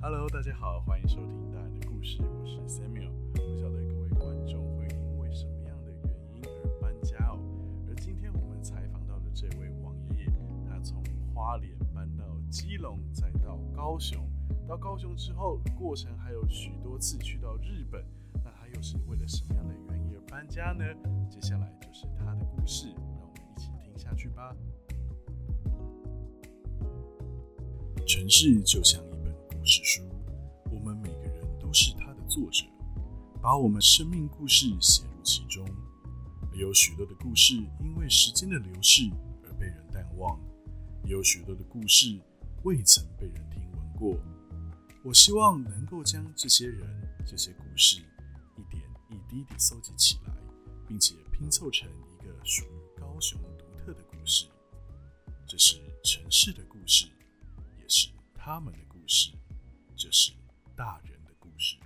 Hello，大家好，欢迎收听大人的故事，我是 Samuel。不晓得各位观众会因为什么样的原因而搬家哦。而今天我们采访到的这位王爷爷，他从花莲搬到基隆，再到高雄，到高雄之后，过程还有许多次去到日本。那他又是为了什么样的原因而搬家呢？接下来就是他的故事，让我们一起听下去吧。城市就像史书，我们每个人都是它的作者，把我们生命故事写入其中。有许多的故事因为时间的流逝而被人淡忘，有许多的故事未曾被人听闻过。我希望能够将这些人、这些故事一点一滴地搜集起来，并且拼凑成一个属于高雄独特的故事。这是城市的故事。也是他们的故事，这是大人的故事。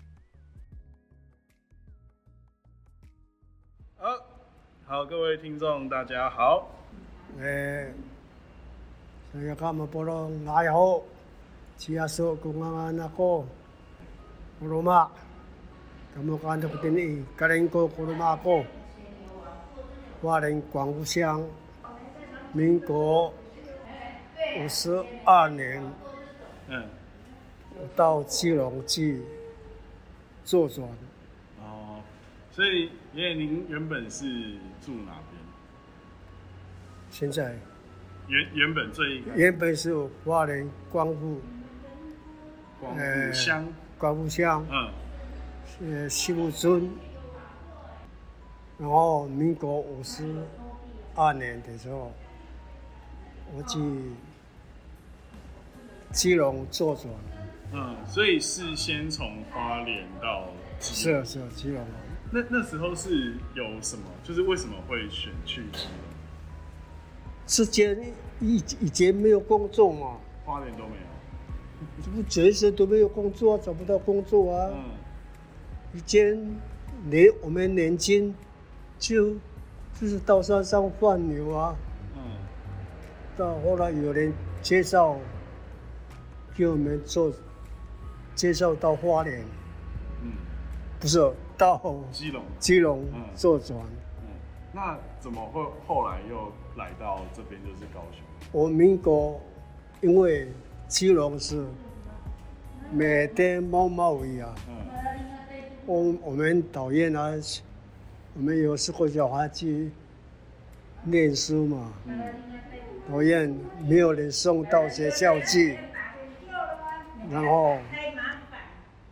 好，好，各位听众，大家好。诶、欸，所看我们波罗拿油，吉亚索公阿阿那个，古鲁玛，他们看的不听你，格林哥古鲁玛哥，华人广乡，民国五十二年。嗯。到基隆去坐船。哦，所以爷爷您原本是住哪边？现在原原本最原本是花莲光复，光复乡，光复乡，嗯，呃西木村。然后民国五十二年的时候，我去。基隆坐船，嗯，所以是先从花莲到是啊是啊基隆。那那时候是有什么？就是为什么会选去基隆？之前以以前没有工作嘛，花莲都没有，这不全身都没有工作，找不到工作啊。嗯，以前年我们年轻就就是到山上放牛啊。嗯，到后来有人介绍。给我们做介绍到花莲，嗯，不是到基隆，基隆坐船，嗯，那怎么会后来又来到这边就是高雄？我民国因为基隆是每天毛毛雨啊，嗯，我我们讨厌啊，我们有时候叫他去念书嘛，嗯，讨厌没有人送到学校去。然后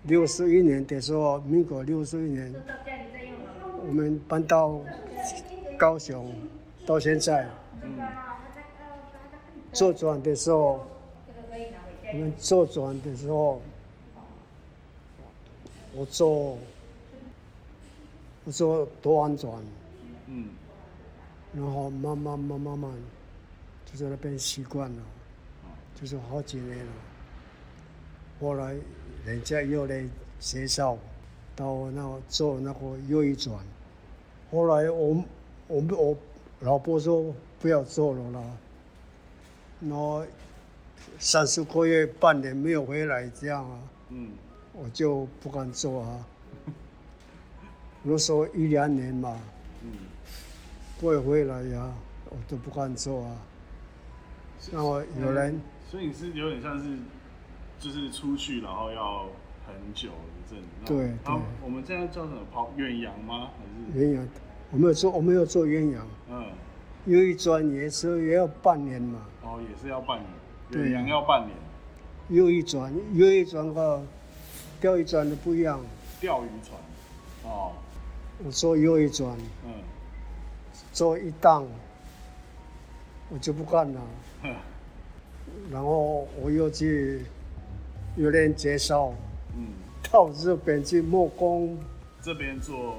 六十一年的时候，民国六十一年，我们搬到高雄，到现在，嗯坐船的时候，我们坐船的时候，我做，我做多安船，嗯，然后慢慢慢慢慢，就在那边习惯了，就是好几年了。后来，人家又来介绍到那个做那个幼儿转。后来我我们我老婆说不要做了啦。然后三四个月、半年没有回来这样啊，嗯，我就不敢做啊。那时候一两年嘛，嗯，不会回来呀，我都不敢做啊。然后有人，所以你是有点像是。就是出去，然后要很久一阵。对对。我们现在叫什么？跑远洋吗？还是？远洋，我们有做，我们有做远洋。嗯。有一转也是也要半年嘛。哦，也是要半年。远洋要半年。又一转，又一转和钓鱼船的不一样。钓鱼船。哦。我做又一转。嗯。做一档，我就不干了。然后我又去。有人介绍，嗯，到日本去木工，这边做，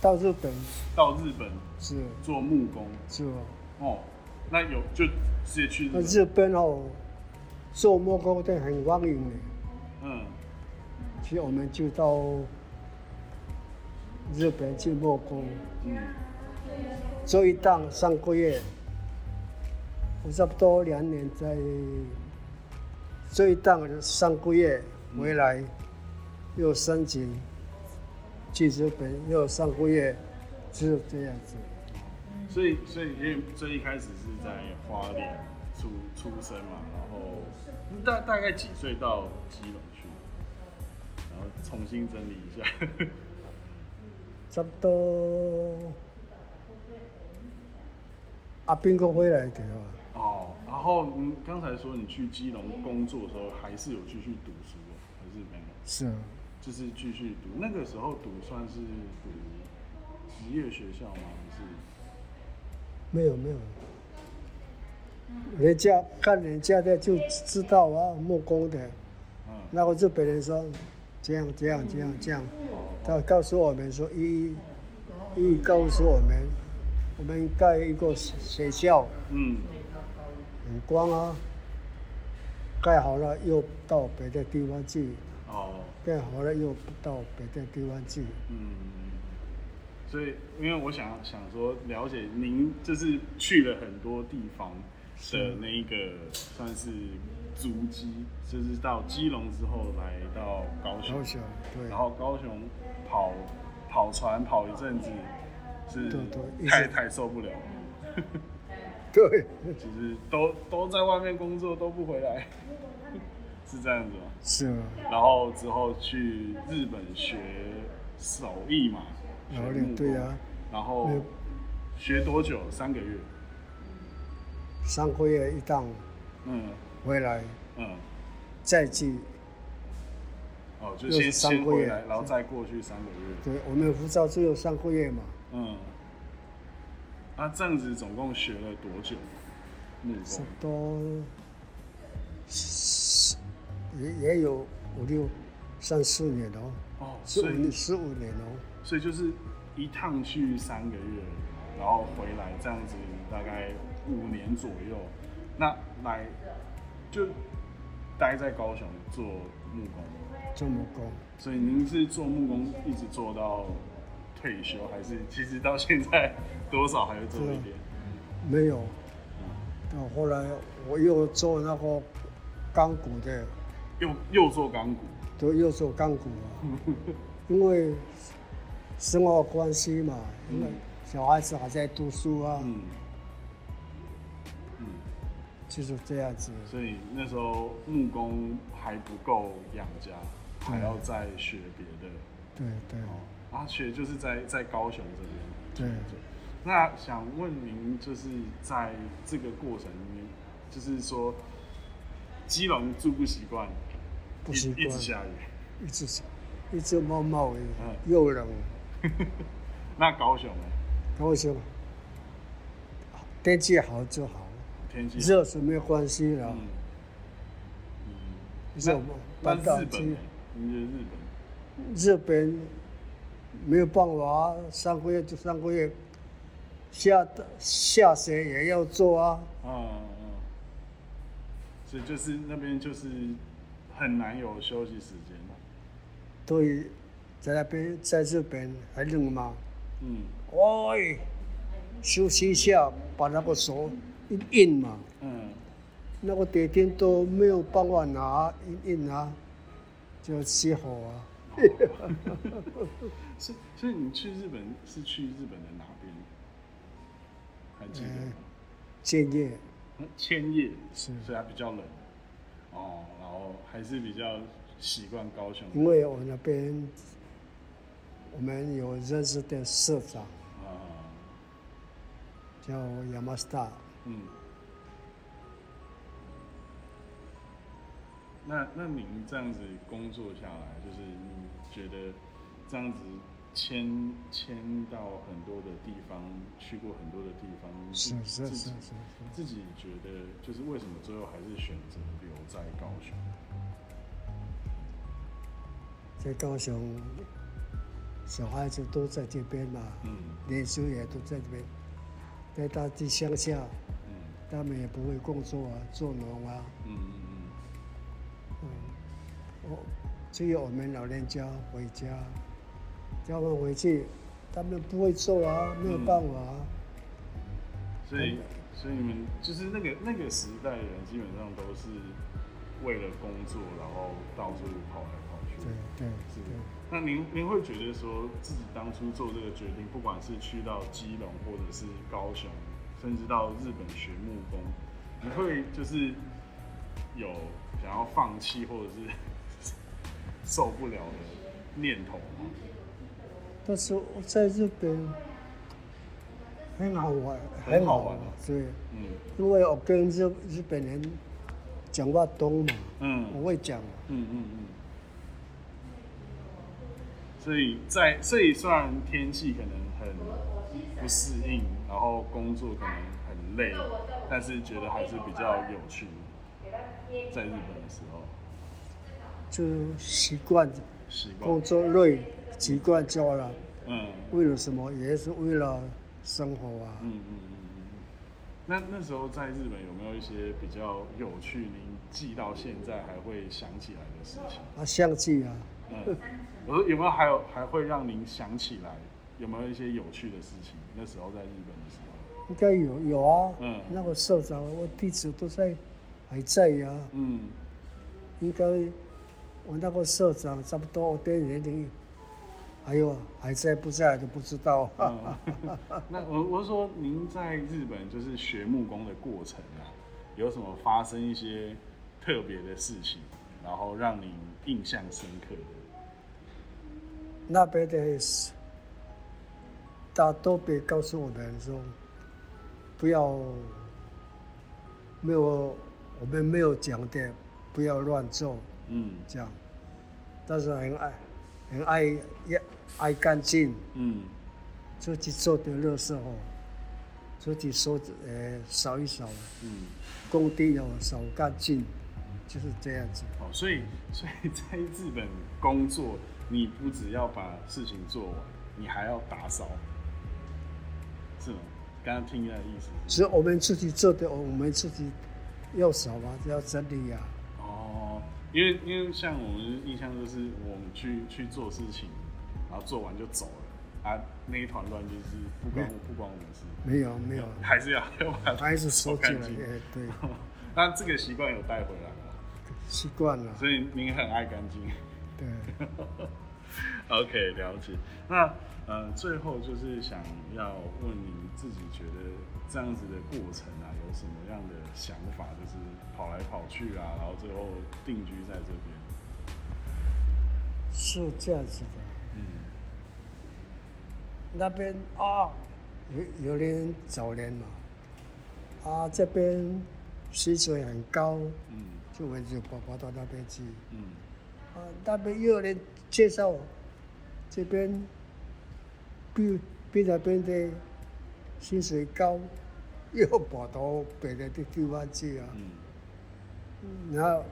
到日本，到日本。是。做木工，是。哦，那有就直接去日日本哦，做木工的很欢迎的，嗯，所以我们就到日本去木工，嗯，做一档三个月，我差不多两年在。这一档上个月，回来又申请去日本，又上个月，只有这样子。所以，所以因为最一开始是在花莲出出生嘛，然后大大概几岁到基隆去，然后重新整理一下。差不多阿兵哥回来的啊。哦，然后你刚才说你去基隆工作的时候，还是有继续读书还是没有？是啊，就是继续读。那个时候读算是读职业学校吗？还是？没有没有，人家看人家的就知道啊，木工的。嗯。那个日本人说，这样这样这样这样，他告诉我们说一，一告诉我们，我们盖一个学校。嗯。很光啊，盖好了又到别的地方去。哦。盖好了又到别的地方去。嗯。所以，因为我想想说，了解您就是去了很多地方的那一个算是足迹，就是到基隆之后来到高雄，对，然后高雄跑跑船跑一阵子，是太太受不了，对，其实都都在外面工作都不回来，是这样子吗？是啊，然后之后去日本学手艺嘛。然后对呀，然后学多久？三个月。三个月一趟，嗯，回来，嗯，再去。哦，就先先回来，然后再过去三个月。对，我们护照只有三个月嘛。嗯。那这样子总共学了多久？木工。多，也也有五六三四年哦。哦，十五十五年哦。所以就是一趟去三个月，然后回来这样子，大概五年左右。那来就待在高雄做木工，做木工。所以您是做木工一直做到退休，还是其实到现在多少还会做一点？没有。那后来我又做那个钢骨的，又又做钢骨，对，又做钢骨啊，因为。生活关系嘛，因为小孩子还在读书啊，嗯，嗯，就是这样子。所以那时候木工还不够养家，还要再学别的。对对。啊，学就是在在高雄这边。对。那想问您，就是在这个过程里面，就是说，基隆住不习惯，不习惯，一直下雨，一直下一直冒冒雨，又冷。那高雄呢？高雄天气好就好，天气热是没有关系的。嗯热吗？搬到去，你日本？日本没有办法，三个月就三个月，下下雪也要做啊。嗯嗯。所以就是那边就是很难有休息时间。对。在那边，在日本还冷吗？嗯。喂，休息一下，把那个手一印嘛。嗯。那个铁钉都没有办法拿，一印啊，就熄火啊。所以，所以你去日本是去日本的哪边？还记得吗？千叶。千叶是，所以它比较冷。哦，然后还是比较习惯高雄。因为我那边。我们有认识的社长，叫亚马斯达。嗯。那那您这样子工作下来，就是你觉得这样子迁迁到很多的地方，去过很多的地方，是是是是，自己觉得就是为什么最后还是选择留在高雄？在高雄。小孩子都在这边嘛，嗯年叔也都在这边，在大地乡下，他们也不会工作啊，做农啊。嗯嗯嗯。只有我们老人家回家，叫他们回去，他们不会做啊，没有办法。所以，所以你们就是那个那个时代的人，基本上都是为了工作，然后到处跑来跑去。对对是。那您您会觉得说自己当初做这个决定，不管是去到基隆，或者是高雄，甚至到日本学木工，你会就是有想要放弃或者是受不了的念头吗？但是我在日本很好玩，很好玩，对，嗯，因为我跟日日本人讲话多嘛，嗯，我会讲，嗯嗯嗯。所以在所以虽然天气可能很不适应，然后工作可能很累，但是觉得还是比较有趣。在日本的时候，就习惯，习惯工作累，习惯就了。嗯，为了什么？也是为了生活啊。嗯嗯嗯嗯。那那时候在日本有没有一些比较有趣，您记到现在还会想起来的事情？啊，相机啊。嗯。我说有没有还有还会让您想起来有没有一些有趣的事情？那时候在日本的时候，应该有有啊。嗯，那个社长，我地址都在还在呀。嗯，应该我那个社长差不多我的年龄，还有还在不在都不知道。那我我是说，您在日本就是学木工的过程啊，有什么发生一些特别的事情，然后让您印象深刻的？那边的大都别告诉我们说，不要没有我们没有讲的，不要乱做，嗯，这样。但是很爱很爱也爱干净，嗯，自己做的垃圾哦，自己收呃扫一扫，嗯，工地哦扫干净，就是这样子。哦，所以所以在日本工作。你不只要把事情做完，你还要打扫，是吗？刚刚听的意思。是我们自己做的，我们自己要扫啊，要整理呀。哦，因为因为像我们印象就是，我们去去做事情，然后做完就走了，啊，那一团乱就是不关不关我们事。没有没有，还是要要把 还是收干净。对。那这个习惯有带回来吗？习惯了。所以您很爱干净。对 OK，了解。那呃，最后就是想要问你自己，觉得这样子的过程啊，有什么样的想法？就是跑来跑去啊，然后最后定居在这边，是这样子的。嗯，那边啊，有有点早年嘛，啊，这边薪水很高，嗯，就我就跑跑到那边去，嗯。啊，那边又有人介绍，这边比比那边的薪水高，又跑到别的地方去啊。嗯。然后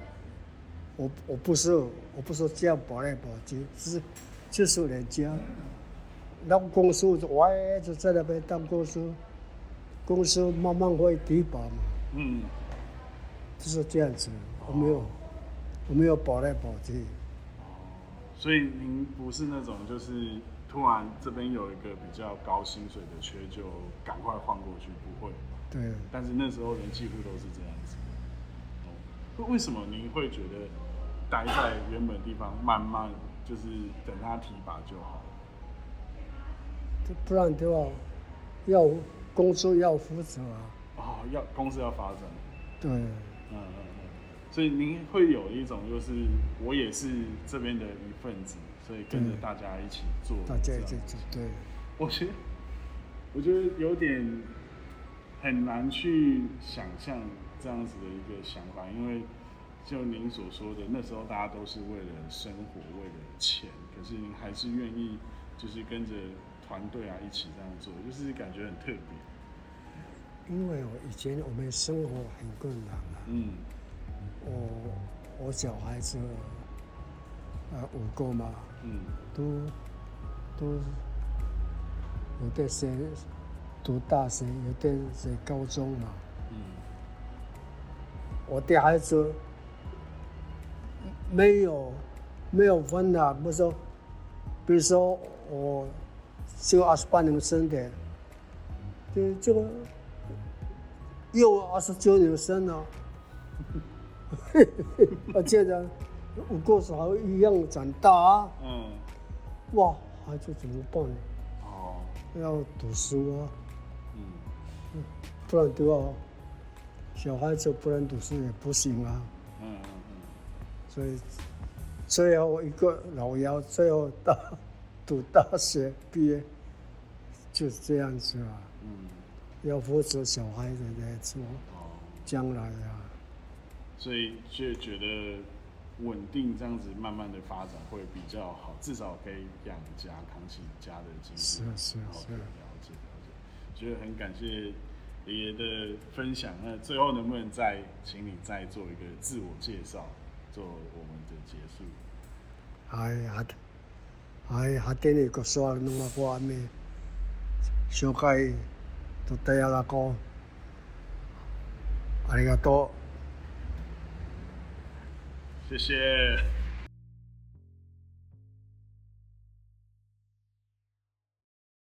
我我不是我不是这样跑来跑去，是就是人家，那公司我也就在那边当公司，公司慢慢会提拔嘛。嗯。就是这样子，我没有。我没有保来保去，哦，所以您不是那种就是突然这边有一个比较高薪水的缺，就赶快换过去，不会。对。但是那时候人几乎都是这样子。哦，为什么您会觉得待在原本地方，慢慢就是等他提拔就好？不然的话，要公司要负责啊。哦，要公司要发展。对。嗯。所以您会有一种，就是我也是这边的一份子，所以跟着大家一起做。大家一起做，对。我觉得，我觉得有点很难去想象这样子的一个想法，因为就您所说的，那时候大家都是为了生活，为了钱，可是您还是愿意就是跟着团队啊一起这样做，就是感觉很特别。因为我以前我们生活很困难啊。嗯。我我小孩子，呃，五个嘛，嗯，都都有的是读大学，有的是高中嘛，嗯，我的孩子没有没有分的，不说，比如说我就二十八年生的，就就又二十九年生了。而且呢，我过少一样长大啊。嗯。哇，孩子怎么办？哦。要读书啊。嗯。不然都要，小孩子不能读书也不行啊。嗯嗯嗯。所以，最后一个老幺，最后大 读大学毕业，就是这样子啊。嗯。要负责小孩子在做。将来啊，所以就觉得稳定这样子慢慢的发展会比较好，至少可以养家扛起家的经济。是是是，了解了解，觉得很感谢爷爷的分享。那最后能不能再请你再做一个自我介绍，做我们的结束？哎呀，哎呀，今日个说弄个话咩？小介都第一个讲。ありがとう。 谢谢。